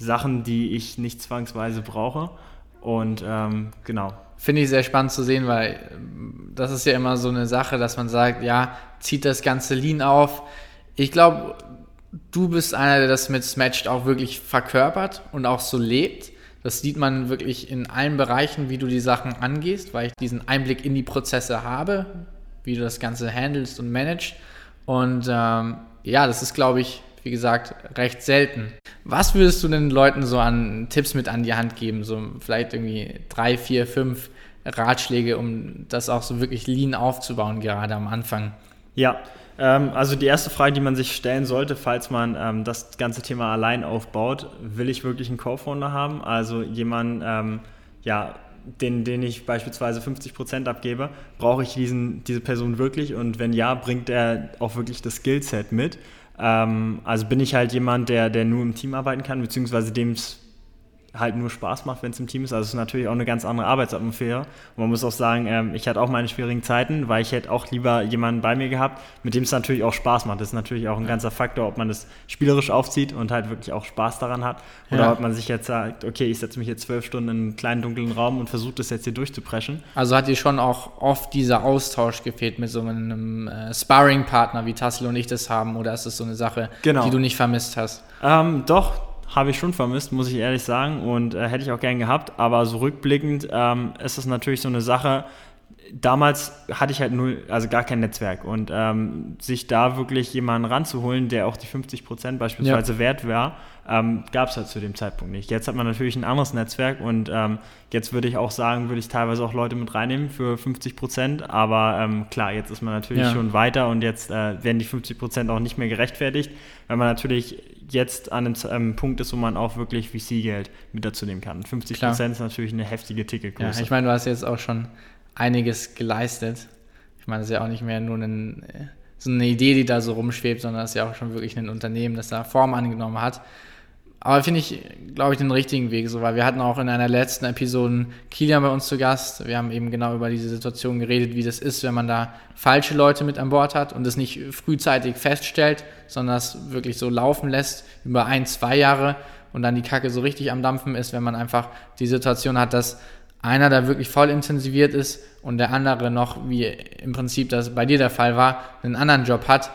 Sachen, die ich nicht zwangsweise brauche. Und ähm, genau. Finde ich sehr spannend zu sehen, weil ähm, das ist ja immer so eine Sache, dass man sagt, ja, zieht das ganze Lean auf. Ich glaube, du bist einer, der das mit Smatched auch wirklich verkörpert und auch so lebt. Das sieht man wirklich in allen Bereichen, wie du die Sachen angehst, weil ich diesen Einblick in die Prozesse habe, wie du das Ganze handelst und managst. Und ähm, ja, das ist, glaube ich, wie gesagt, recht selten. Was würdest du den Leuten so an Tipps mit an die Hand geben? So vielleicht irgendwie drei, vier, fünf Ratschläge, um das auch so wirklich lean aufzubauen, gerade am Anfang? Ja, ähm, also die erste Frage, die man sich stellen sollte, falls man ähm, das ganze Thema allein aufbaut, will ich wirklich einen Co-Founder haben? Also jemanden, ähm, ja, den, den ich beispielsweise 50% abgebe, brauche ich diesen, diese Person wirklich? Und wenn ja, bringt er auch wirklich das Skillset mit? Ähm, also bin ich halt jemand, der, der nur im Team arbeiten kann, beziehungsweise dem es halt nur Spaß macht, wenn es im Team ist. Also es ist natürlich auch eine ganz andere Arbeitsatmosphäre. Und man muss auch sagen, ähm, ich hatte auch meine schwierigen Zeiten, weil ich hätte auch lieber jemanden bei mir gehabt, mit dem es natürlich auch Spaß macht. Das ist natürlich auch ein ganzer Faktor, ob man es spielerisch aufzieht und halt wirklich auch Spaß daran hat. Oder ja. ob man sich jetzt sagt, okay, ich setze mich jetzt zwölf Stunden in einen kleinen dunklen Raum und versuche das jetzt hier durchzupreschen. Also hat dir schon auch oft dieser Austausch gefehlt mit so einem äh, Sparring-Partner, wie Tassel und ich das haben? Oder ist das so eine Sache, genau. die du nicht vermisst hast? Ähm, doch, habe ich schon vermisst, muss ich ehrlich sagen, und äh, hätte ich auch gern gehabt. Aber so rückblickend ähm, ist das natürlich so eine Sache. Damals hatte ich halt null, also gar kein Netzwerk und ähm, sich da wirklich jemanden ranzuholen, der auch die 50 Prozent beispielsweise ja. wert war, ähm, gab es halt zu dem Zeitpunkt nicht. Jetzt hat man natürlich ein anderes Netzwerk und ähm, jetzt würde ich auch sagen, würde ich teilweise auch Leute mit reinnehmen für 50 Prozent, aber ähm, klar, jetzt ist man natürlich ja. schon weiter und jetzt äh, werden die 50 Prozent auch nicht mehr gerechtfertigt, weil man natürlich jetzt an einem Punkt ist, wo man auch wirklich VC-Geld mit dazu nehmen kann. 50 Prozent ist natürlich eine heftige Ticketgröße. Ja, ich meine, du hast jetzt auch schon einiges geleistet. Ich meine, das ist ja auch nicht mehr nur ein, äh, so eine Idee, die da so rumschwebt, sondern das ist ja auch schon wirklich ein Unternehmen, das da Form angenommen hat. Aber finde ich, glaube ich, den richtigen Weg so, weil wir hatten auch in einer letzten Episode Kilian bei uns zu Gast. Wir haben eben genau über diese Situation geredet, wie das ist, wenn man da falsche Leute mit an Bord hat und das nicht frühzeitig feststellt, sondern das wirklich so laufen lässt über ein, zwei Jahre und dann die Kacke so richtig am Dampfen ist, wenn man einfach die Situation hat, dass einer da wirklich voll intensiviert ist und der andere noch, wie im Prinzip das bei dir der Fall war, einen anderen Job hat.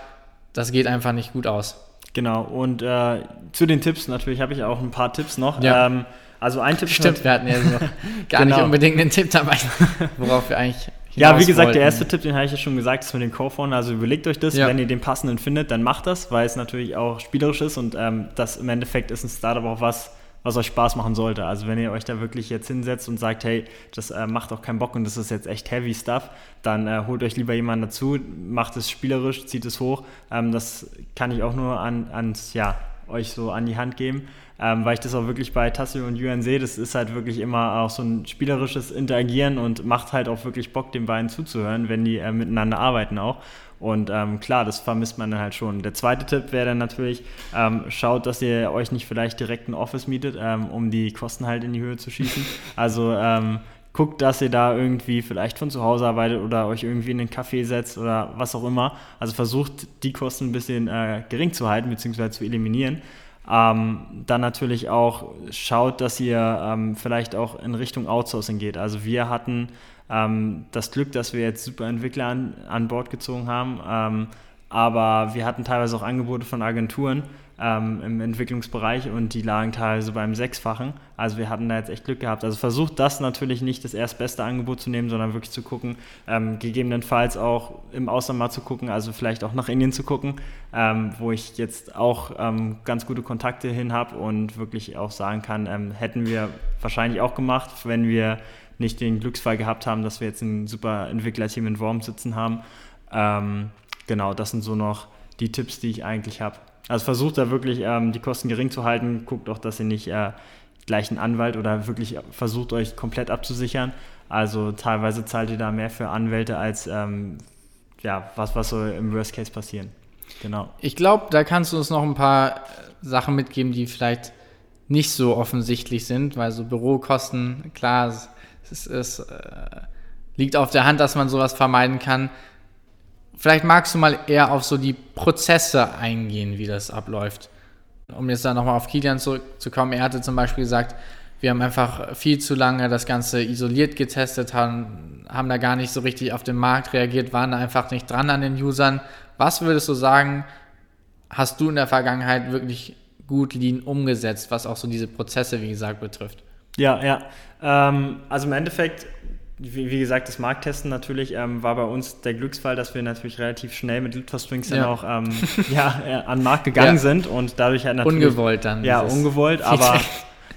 Das geht einfach nicht gut aus. Genau, und äh, zu den Tipps, natürlich habe ich auch ein paar Tipps noch. Ja. Ähm, also ein Tipp Stimmt, wir hatten ja so gar genau. nicht unbedingt einen Tipp dabei, worauf wir eigentlich. Ja, wie gesagt, wollten. der erste Tipp, den habe ich ja schon gesagt, ist mit den Co-Founder. Also überlegt euch das, ja. wenn ihr den passenden findet, dann macht das, weil es natürlich auch spielerisch ist und ähm, das im Endeffekt ist ein Startup auch was, was euch Spaß machen sollte. Also wenn ihr euch da wirklich jetzt hinsetzt und sagt, hey, das äh, macht auch keinen Bock und das ist jetzt echt heavy Stuff, dann äh, holt euch lieber jemanden dazu, macht es spielerisch, zieht es hoch. Ähm, das kann ich auch nur an, ans, ja, euch so an die Hand geben. Ähm, weil ich das auch wirklich bei Tassio und Yuan sehe, das ist halt wirklich immer auch so ein spielerisches Interagieren und macht halt auch wirklich Bock, den beiden zuzuhören, wenn die äh, miteinander arbeiten auch. Und ähm, klar, das vermisst man dann halt schon. Der zweite Tipp wäre dann natürlich, ähm, schaut, dass ihr euch nicht vielleicht direkt ein Office mietet, ähm, um die Kosten halt in die Höhe zu schießen. Also ähm, guckt, dass ihr da irgendwie vielleicht von zu Hause arbeitet oder euch irgendwie in den Café setzt oder was auch immer. Also versucht, die Kosten ein bisschen äh, gering zu halten bzw. zu eliminieren Ähm, dann natürlich auch schaut, dass ihr ähm, vielleicht auch in Richtung Outsourcing geht. Also wir hatten ähm, das Glück, dass wir jetzt super Entwickler an, an Bord gezogen haben, ähm, aber wir hatten teilweise auch Angebote von Agenturen, ähm, im Entwicklungsbereich und die lagen teilweise beim Sechsfachen. Also wir hatten da jetzt echt Glück gehabt. Also versucht das natürlich nicht das erstbeste Angebot zu nehmen, sondern wirklich zu gucken, ähm, gegebenenfalls auch im Ausland mal zu gucken, also vielleicht auch nach Indien zu gucken, ähm, wo ich jetzt auch ähm, ganz gute Kontakte hin habe und wirklich auch sagen kann, ähm, hätten wir wahrscheinlich auch gemacht, wenn wir nicht den Glücksfall gehabt haben, dass wir jetzt ein super Entwicklerteam in Worm sitzen haben. Ähm, genau, das sind so noch die Tipps, die ich eigentlich habe. Also versucht da wirklich ähm, die Kosten gering zu halten, guckt auch, dass ihr nicht äh, gleich einen Anwalt oder wirklich versucht euch komplett abzusichern. Also teilweise zahlt ihr da mehr für Anwälte als ähm, ja, was, was so im Worst Case passieren. Genau. Ich glaube, da kannst du uns noch ein paar Sachen mitgeben, die vielleicht nicht so offensichtlich sind, weil so Bürokosten, klar, es, es äh, liegt auf der Hand, dass man sowas vermeiden kann. Vielleicht magst du mal eher auf so die Prozesse eingehen, wie das abläuft. Um jetzt da nochmal auf Kilian zurückzukommen, er hatte zum Beispiel gesagt, wir haben einfach viel zu lange das Ganze isoliert getestet, haben, haben da gar nicht so richtig auf den Markt reagiert, waren da einfach nicht dran an den Usern. Was würdest du sagen, hast du in der Vergangenheit wirklich gut Lean umgesetzt, was auch so diese Prozesse, wie gesagt, betrifft? Ja, ja. Ähm, also im Endeffekt wie, wie, gesagt, das Markttesten natürlich ähm, war bei uns der Glücksfall, dass wir natürlich relativ schnell mit Litfastrings ja. dann auch ähm, ja, äh, an den Markt gegangen ja. sind und dadurch halt natürlich. Ungewollt dann. Ja, ungewollt, aber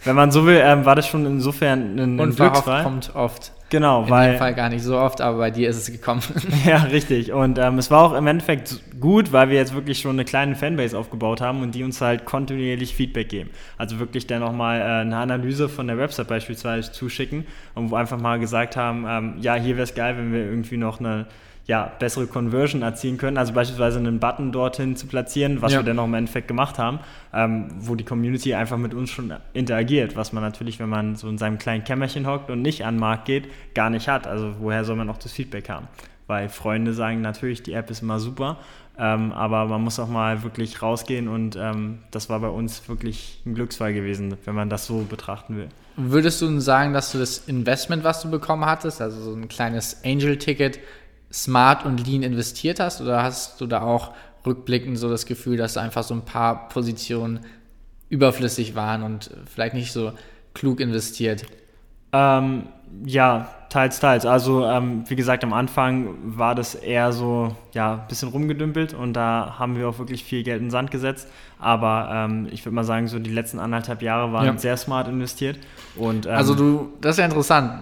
wenn man so will, ähm, war das schon insofern ein, ein Glücksfall. kommt oft. Genau, In weil. dem Fall gar nicht so oft, aber bei dir ist es gekommen. ja, richtig. Und ähm, es war auch im Endeffekt gut, weil wir jetzt wirklich schon eine kleine Fanbase aufgebaut haben und die uns halt kontinuierlich Feedback geben. Also wirklich dann nochmal äh, eine Analyse von der Website beispielsweise zuschicken und wo einfach mal gesagt haben, ähm, ja, hier wäre es geil, wenn wir irgendwie noch eine ja, bessere Conversion erzielen können. Also beispielsweise einen Button dorthin zu platzieren, was ja. wir dann auch im Endeffekt gemacht haben, ähm, wo die Community einfach mit uns schon interagiert, was man natürlich, wenn man so in seinem kleinen Kämmerchen hockt und nicht an den Markt geht, gar nicht hat. Also woher soll man auch das Feedback haben? Weil Freunde sagen natürlich, die App ist immer super, ähm, aber man muss auch mal wirklich rausgehen und ähm, das war bei uns wirklich ein Glücksfall gewesen, wenn man das so betrachten will. Würdest du sagen, dass du das Investment, was du bekommen hattest, also so ein kleines Angel-Ticket, smart und lean investiert hast oder hast du da auch rückblickend so das Gefühl, dass einfach so ein paar Positionen überflüssig waren und vielleicht nicht so klug investiert? Ähm, ja, teils, teils. Also ähm, wie gesagt, am Anfang war das eher so, ja, ein bisschen rumgedümpelt und da haben wir auch wirklich viel Geld in den Sand gesetzt. Aber ähm, ich würde mal sagen, so die letzten anderthalb Jahre waren ja. sehr smart investiert. Und, ähm, also du, das ist ja interessant.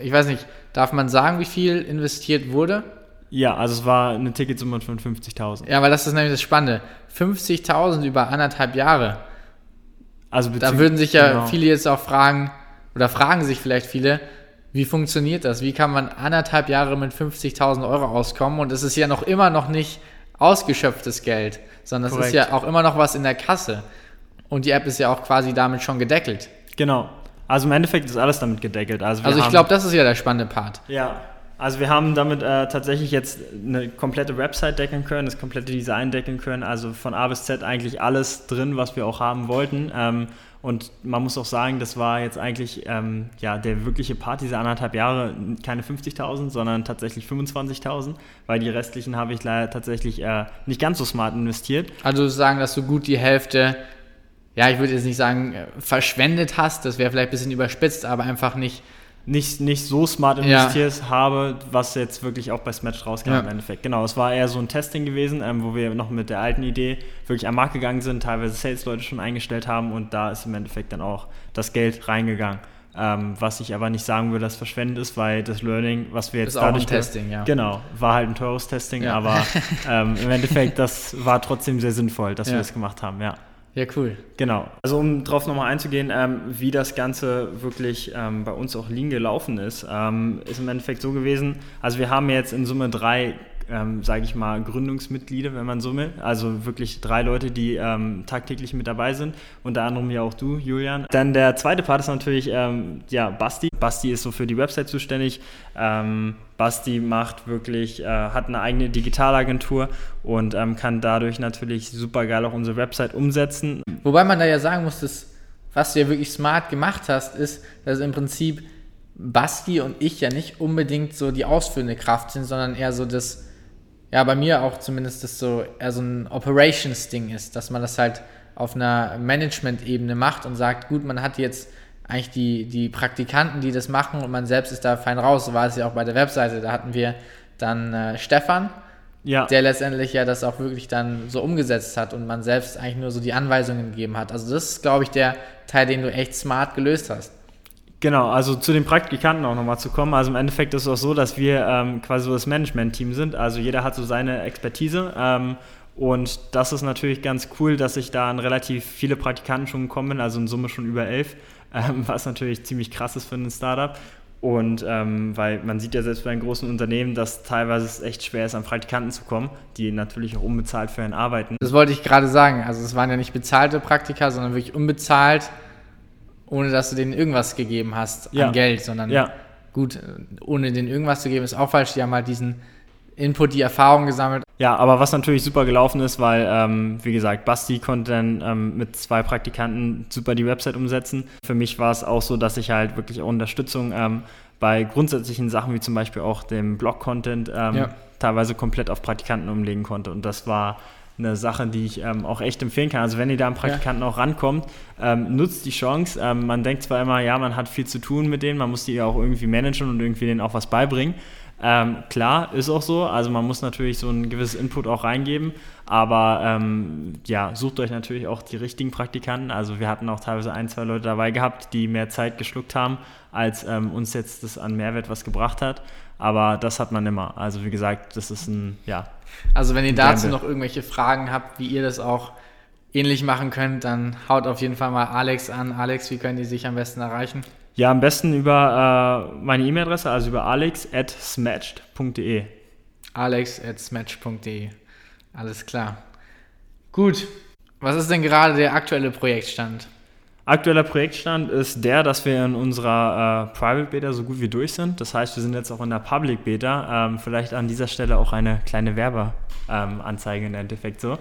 Ich weiß nicht, Darf man sagen, wie viel investiert wurde? Ja, also es war eine Ticketsumme von 50.000. Ja, weil das ist nämlich das Spannende. 50.000 über anderthalb Jahre. Also da würden sich ja genau. viele jetzt auch fragen, oder fragen sich vielleicht viele, wie funktioniert das? Wie kann man anderthalb Jahre mit 50.000 Euro auskommen? Und es ist ja noch immer noch nicht ausgeschöpftes Geld, sondern es ist ja auch immer noch was in der Kasse. Und die App ist ja auch quasi damit schon gedeckelt. Genau. Also im Endeffekt ist alles damit gedeckelt. Also, also ich glaube, das ist ja der spannende Part. Ja, also wir haben damit äh, tatsächlich jetzt eine komplette Website decken können, das komplette Design decken können, also von A bis Z eigentlich alles drin, was wir auch haben wollten. Ähm, und man muss auch sagen, das war jetzt eigentlich ähm, ja, der wirkliche Part dieser anderthalb Jahre, keine 50.000, sondern tatsächlich 25.000, weil die restlichen habe ich leider tatsächlich äh, nicht ganz so smart investiert. Also sagen, dass du gut die Hälfte ja, ich würde jetzt nicht sagen, äh, verschwendet hast, das wäre vielleicht ein bisschen überspitzt, aber einfach nicht. Nicht, nicht so smart investiert ja. habe, was jetzt wirklich auch bei Smash rauskam ja. im Endeffekt. Genau, es war eher so ein Testing gewesen, ähm, wo wir noch mit der alten Idee wirklich am Markt gegangen sind, teilweise Sales-Leute schon eingestellt haben und da ist im Endeffekt dann auch das Geld reingegangen. Ähm, was ich aber nicht sagen würde, dass verschwendet ist, weil das Learning, was wir jetzt ist dadurch. Auch ein Testing, ja. Genau, war halt ein teures Testing, ja. aber ähm, im Endeffekt, das war trotzdem sehr sinnvoll, dass wir das gemacht haben, ja. Ja, cool. Genau. Also um darauf nochmal einzugehen, ähm, wie das Ganze wirklich ähm, bei uns auch lean gelaufen ist, ähm, ist im Endeffekt so gewesen, also wir haben jetzt in Summe drei ähm, sage ich mal, Gründungsmitglieder, wenn man so will. Also wirklich drei Leute, die ähm, tagtäglich mit dabei sind. Unter anderem ja auch du, Julian. Dann der zweite Part ist natürlich ähm, ja, Basti. Basti ist so für die Website zuständig. Ähm, Basti macht wirklich, äh, hat eine eigene Digitalagentur und ähm, kann dadurch natürlich super geil auch unsere Website umsetzen. Wobei man da ja sagen muss, dass was du ja wirklich smart gemacht hast, ist, dass im Prinzip Basti und ich ja nicht unbedingt so die ausführende Kraft sind, sondern eher so das, ja, bei mir auch zumindest das so eher so ein Operations-Ding ist, dass man das halt auf einer Management-Ebene macht und sagt, gut, man hat jetzt eigentlich die, die Praktikanten, die das machen und man selbst ist da fein raus. So war es ja auch bei der Webseite. Da hatten wir dann äh, Stefan, ja. der letztendlich ja das auch wirklich dann so umgesetzt hat und man selbst eigentlich nur so die Anweisungen gegeben hat. Also das ist, glaube ich, der Teil, den du echt smart gelöst hast. Genau, also zu den Praktikanten auch nochmal zu kommen. Also im Endeffekt ist es auch so, dass wir ähm, quasi so das Management-Team sind. Also jeder hat so seine Expertise. Ähm, und das ist natürlich ganz cool, dass ich da an relativ viele Praktikanten schon gekommen bin, also in Summe schon über elf, ähm, was natürlich ziemlich krass ist für ein Startup. Und ähm, weil man sieht ja selbst bei einem großen Unternehmen, dass teilweise es echt schwer ist, an Praktikanten zu kommen, die natürlich auch unbezahlt für einen arbeiten. Das wollte ich gerade sagen. Also es waren ja nicht bezahlte Praktika, sondern wirklich unbezahlt ohne dass du denen irgendwas gegeben hast an ja. Geld, sondern ja. gut, ohne denen irgendwas zu geben, ist auch falsch. Die haben halt diesen Input, die Erfahrung gesammelt. Ja, aber was natürlich super gelaufen ist, weil, ähm, wie gesagt, Basti konnte dann ähm, mit zwei Praktikanten super die Website umsetzen. Für mich war es auch so, dass ich halt wirklich auch Unterstützung ähm, bei grundsätzlichen Sachen wie zum Beispiel auch dem Blog-Content ähm, ja. teilweise komplett auf Praktikanten umlegen konnte. Und das war eine Sache, die ich ähm, auch echt empfehlen kann. Also wenn ihr da am Praktikanten ja. auch rankommt, ähm, nutzt die Chance. Ähm, man denkt zwar immer, ja, man hat viel zu tun mit denen, man muss die ja auch irgendwie managen und irgendwie denen auch was beibringen. Ähm, klar, ist auch so. Also man muss natürlich so ein gewisses Input auch reingeben. Aber ähm, ja, sucht euch natürlich auch die richtigen Praktikanten. Also wir hatten auch teilweise ein, zwei Leute dabei gehabt, die mehr Zeit geschluckt haben, als ähm, uns jetzt das an Mehrwert was gebracht hat. Aber das hat man immer. Also wie gesagt, das ist ein, ja. Also wenn ihr dazu noch irgendwelche Fragen habt, wie ihr das auch ähnlich machen könnt, dann haut auf jeden Fall mal Alex an. Alex, wie können die sich am besten erreichen? Ja, am besten über äh, meine E-Mail-Adresse, also über alex at smatched.de. Alex at smatched.de. Alles klar. Gut. Was ist denn gerade der aktuelle Projektstand? Aktueller Projektstand ist der, dass wir in unserer äh, Private Beta so gut wie durch sind. Das heißt, wir sind jetzt auch in der Public Beta. Ähm, vielleicht an dieser Stelle auch eine kleine Werbeanzeige ähm, im Endeffekt so.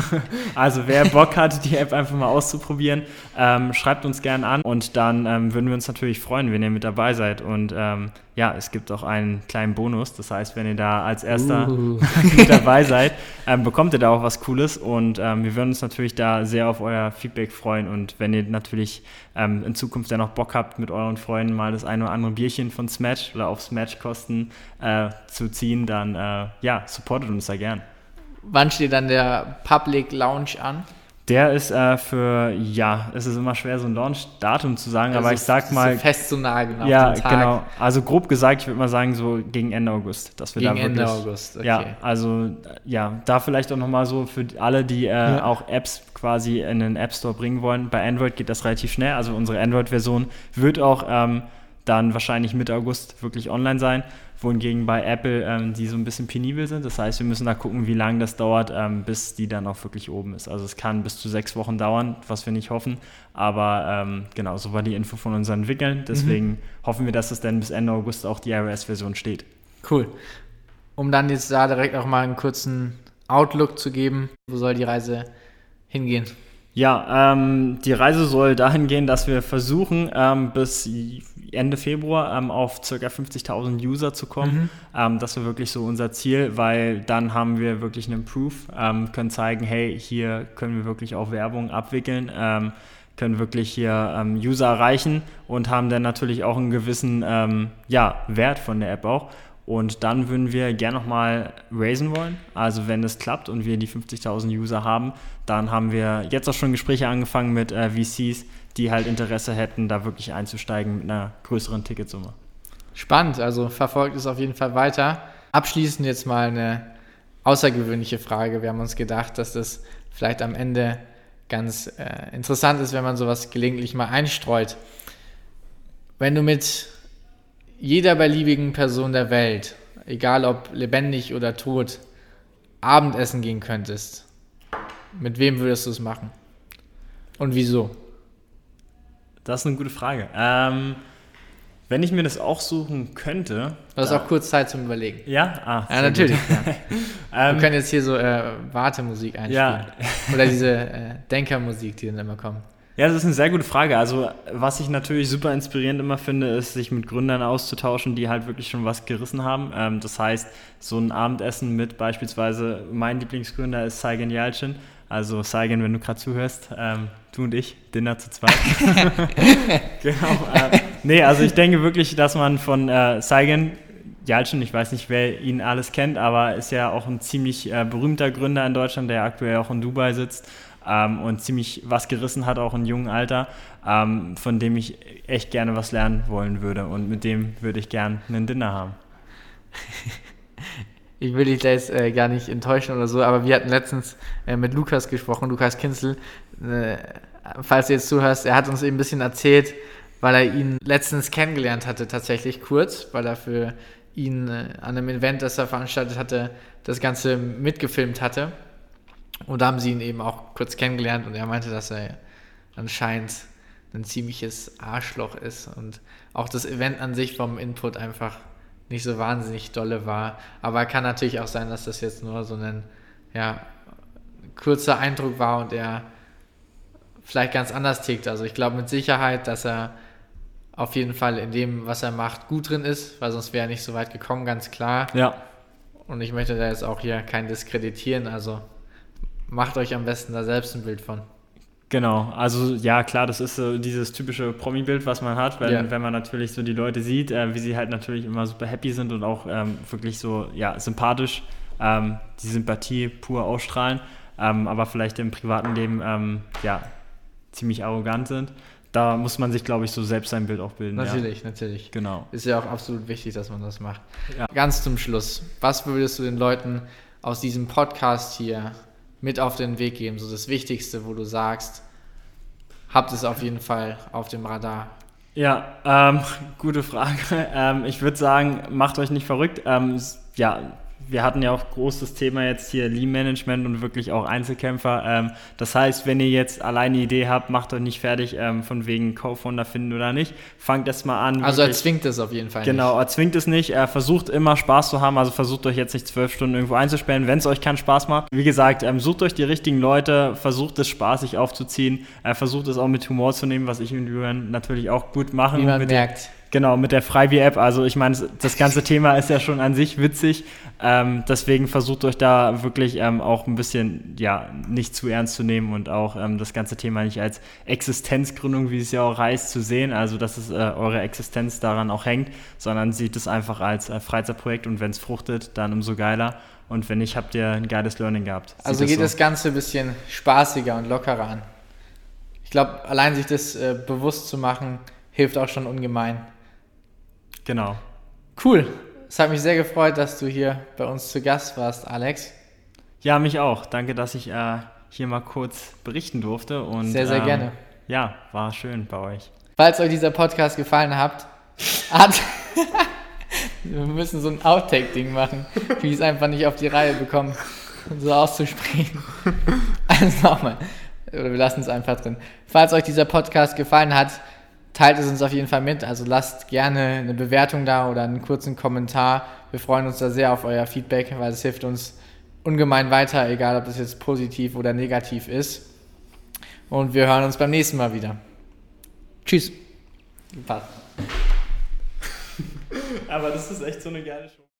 also wer Bock hat, die App einfach mal auszuprobieren, ähm, schreibt uns gerne an und dann ähm, würden wir uns natürlich freuen, wenn ihr mit dabei seid. Und ähm, ja, es gibt auch einen kleinen Bonus. Das heißt, wenn ihr da als erster uh. mit dabei seid, ähm, bekommt ihr da auch was Cooles. Und ähm, wir würden uns natürlich da sehr auf euer Feedback freuen. Und wenn ihr natürlich ähm, in Zukunft ja noch Bock habt, mit euren Freunden mal das eine oder andere Bierchen von Smash oder auf Smash-Kosten äh, zu ziehen, dann äh, ja, supportet uns da gern. Wann steht dann der Public Lounge an? Der ist äh, für, ja, es ist immer schwer, so ein Launch-Datum zu sagen, also aber ich sag mal. So fest zu nageln auf Ja, genau. Also grob gesagt, ich würde mal sagen, so gegen Ende August, dass wir gegen da wirklich. Ende August, okay. Ja, also, ja, da vielleicht auch nochmal so für alle, die äh, ja. auch Apps quasi in den App Store bringen wollen. Bei Android geht das relativ schnell. Also unsere Android-Version wird auch ähm, dann wahrscheinlich Mitte August wirklich online sein wohingegen bei Apple ähm, die so ein bisschen penibel sind. Das heißt, wir müssen da gucken, wie lange das dauert, ähm, bis die dann auch wirklich oben ist. Also es kann bis zu sechs Wochen dauern, was wir nicht hoffen. Aber ähm, genau, so war die Info von unseren Entwicklern. Deswegen mhm. hoffen wir, dass es dann bis Ende August auch die iOS-Version steht. Cool. Um dann jetzt da direkt auch mal einen kurzen Outlook zu geben, wo soll die Reise hingehen? Ja, ähm, die Reise soll dahin gehen, dass wir versuchen, ähm, bis Ende Februar ähm, auf ca. 50.000 User zu kommen. Mhm. Ähm, das war wirklich so unser Ziel, weil dann haben wir wirklich einen Proof, ähm, können zeigen, hey, hier können wir wirklich auch Werbung abwickeln ähm, können wirklich hier ähm, User erreichen und haben dann natürlich auch einen gewissen ähm, ja, Wert von der App auch. Und dann würden wir gerne nochmal raisen wollen. Also wenn es klappt und wir die 50.000 User haben, dann haben wir jetzt auch schon Gespräche angefangen mit äh, VCs, die halt Interesse hätten, da wirklich einzusteigen mit einer größeren Ticketsumme. Spannend, also verfolgt es auf jeden Fall weiter. Abschließend jetzt mal eine außergewöhnliche Frage. Wir haben uns gedacht, dass das vielleicht am Ende ganz äh, interessant ist, wenn man sowas gelegentlich mal einstreut. Wenn du mit jeder beliebigen Person der Welt egal ob lebendig oder tot, Abendessen gehen könntest, mit wem würdest du es machen? Und wieso? Das ist eine gute Frage. Ähm, wenn ich mir das auch suchen könnte. Du hast auch kurz Zeit zum Überlegen. Ja? Ah, Ja, natürlich. gut. Wir ähm, können jetzt hier so äh, Wartemusik einspielen. Ja. Oder diese äh, Denkermusik, die dann immer kommt. Ja, das ist eine sehr gute Frage. Also, was ich natürlich super inspirierend immer finde, ist, sich mit Gründern auszutauschen, die halt wirklich schon was gerissen haben. Ähm, das heißt, so ein Abendessen mit beispielsweise, mein Lieblingsgründer ist Saigen Yalcin. Also, Saigen, wenn du gerade zuhörst, ähm, du und ich, Dinner zu zweit. genau. Äh, nee, also ich denke wirklich, dass man von äh, Saigen Yalcin, ich weiß nicht, wer ihn alles kennt, aber ist ja auch ein ziemlich äh, berühmter Gründer in Deutschland, der aktuell auch in Dubai sitzt ähm, und ziemlich was gerissen hat, auch in jungen Alter, ähm, von dem ich echt gerne was lernen wollen würde. Und mit dem würde ich gern einen Dinner haben. Ich will dich da jetzt äh, gar nicht enttäuschen oder so, aber wir hatten letztens äh, mit Lukas gesprochen, Lukas Kinzel. Äh, falls du jetzt zuhörst, er hat uns eben ein bisschen erzählt, weil er ihn letztens kennengelernt hatte, tatsächlich kurz, weil er für ihn äh, an einem Event, das er veranstaltet hatte, das Ganze mitgefilmt hatte. Und da haben sie ihn eben auch kurz kennengelernt und er meinte, dass er anscheinend ein ziemliches Arschloch ist und auch das Event an sich vom Input einfach nicht so wahnsinnig dolle war. Aber kann natürlich auch sein, dass das jetzt nur so ein ja, kurzer Eindruck war und er vielleicht ganz anders tickt. Also ich glaube mit Sicherheit, dass er auf jeden Fall in dem, was er macht, gut drin ist, weil sonst wäre er nicht so weit gekommen, ganz klar. Ja. Und ich möchte da jetzt auch hier kein diskreditieren, also macht euch am besten da selbst ein Bild von. Genau, also ja klar, das ist so dieses typische Promi-Bild, was man hat, wenn, Ja. wenn man natürlich so die Leute sieht, äh, wie sie halt natürlich immer super happy sind und auch ähm, wirklich so ja, sympathisch ähm, die Sympathie pur ausstrahlen, ähm, aber vielleicht im privaten Leben ähm, ja, ziemlich arrogant sind. Da muss man sich, glaube ich, so selbst sein Bild auch bilden. Natürlich, natürlich. Ja. Genau. Ist ja auch absolut wichtig, dass man das macht. Ja. Ganz zum Schluss, was würdest du den Leuten aus diesem Podcast hier mit auf den Weg geben? So das Wichtigste, wo du sagst, habt es auf jeden Fall auf dem Radar. Ja, ähm, gute Frage. Ähm, ich würde sagen, macht euch nicht verrückt. Ähm, ja, wir hatten ja auch großes Thema jetzt hier Lean Management und wirklich auch Einzelkämpfer. Ähm, das heißt, wenn ihr jetzt alleine eine Idee habt, macht euch nicht fertig, ähm, von wegen Co-Founder finden oder nicht. Fangt erst mal an. Also er wirklich- zwingt es auf jeden Fall Genau, erzwingt es nicht. Er versucht immer Spaß zu haben. Also versucht euch jetzt nicht zwölf Stunden irgendwo einzusperren, wenn es euch keinen Spaß macht. Wie gesagt, ähm, sucht euch die richtigen Leute, versucht es spaßig aufzuziehen, äh, versucht es auch mit Humor zu nehmen, was ich und Julian natürlich auch gut machen. nicht, wie man mit merkt. Genau, mit der Freibier-App. Also ich meine, das ganze Thema ist ja schon an sich witzig. Ähm, deswegen versucht euch da wirklich ähm, auch ein bisschen, ja, nicht zu ernst zu nehmen und auch ähm, das ganze Thema nicht als Existenzgründung, wie es ja auch heißt, zu sehen. Also dass es äh, eure Existenz daran auch hängt, sondern sieht es einfach als äh, Freizeitprojekt und wenn es fruchtet, dann umso geiler. Und wenn nicht, habt ihr ein geiles Learning gehabt. Sieht Also geht so. das Ganze ein bisschen spaßiger und lockerer an. Ich glaube, allein sich das äh, bewusst zu machen, hilft auch schon ungemein. Genau. Cool. Es hat mich sehr gefreut, dass du hier bei uns zu Gast warst, Alex. Ja, mich auch. Danke, dass ich äh, hier mal kurz berichten durfte. Und, Sehr, sehr ähm, gerne. Ja, war schön bei euch. Falls euch dieser Podcast gefallen hat, hat wir müssen so ein Outtake-Ding machen, wie ich es einfach nicht auf die Reihe bekomme, so auszusprechen. Also nochmal. Oder wir lassen es einfach drin. Falls euch dieser Podcast gefallen hat, teilt es uns auf jeden Fall mit. Also lasst gerne eine Bewertung da oder einen kurzen Kommentar. Wir freuen uns da sehr auf euer Feedback, weil es hilft uns ungemein weiter, egal ob das jetzt positiv oder negativ ist. Und wir hören uns beim nächsten Mal wieder. Tschüss. Passt. Aber das ist echt so eine geile Show.